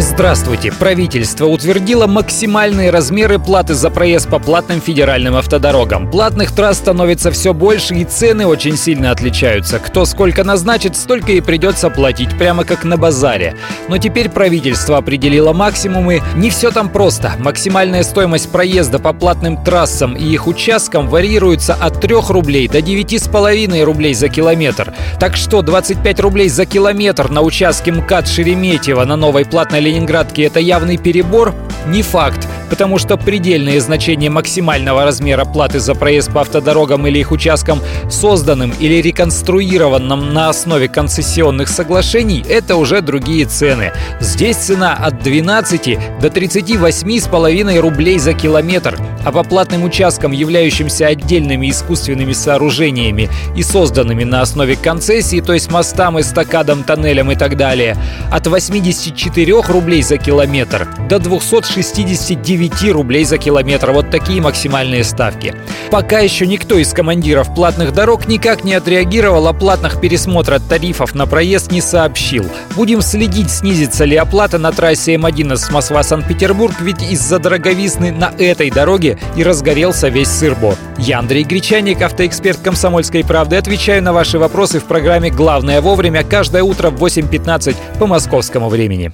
Здравствуйте. Правительство утвердило максимальные размеры платы за проезд по платным федеральным автодорогам. Платных трасс становится все больше и цены очень сильно отличаются. Кто сколько назначит, столько и придется платить, прямо как на базаре. Но теперь правительство определило максимумы. Не все там просто. Максимальная стоимость проезда по платным трассам и их участкам варьируется от 3 рублей до 9,5 рублей за километр. Так что 25 рублей за километр на участке МКАД Шереметьево на новой платной Ленинградке это явный перебор? Не факт, потому что предельные значения максимального размера платы за проезд по автодорогам или их участкам, созданным или реконструированным на основе концессионных соглашений, это уже другие цены. Здесь цена от 12 до 38,5 рублей за километр, а по платным участкам, являющимся отдельными искусственными сооружениями и созданными на основе концессии, то есть мостам, эстакадам, тоннелям и так далее, от 84 рублей за километр до 269 рублей за километр. Вот такие максимальные ставки. Пока еще никто из командиров платных дорог никак не отреагировал, а платных пересмотра тарифов на проезд не сообщил. Будем следить, снизится ли оплата на трассе М11 Москва-Санкт-Петербург, ведь из-за дороговизны на этой дороге и разгорелся весь сыр-бор. Я Андрей Гречаник, автоэксперт «Комсомольской правды». Отвечаю на ваши вопросы в программе «Главное вовремя» каждое утро в 8.15 по московскому времени.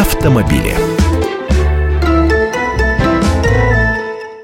автомобиле.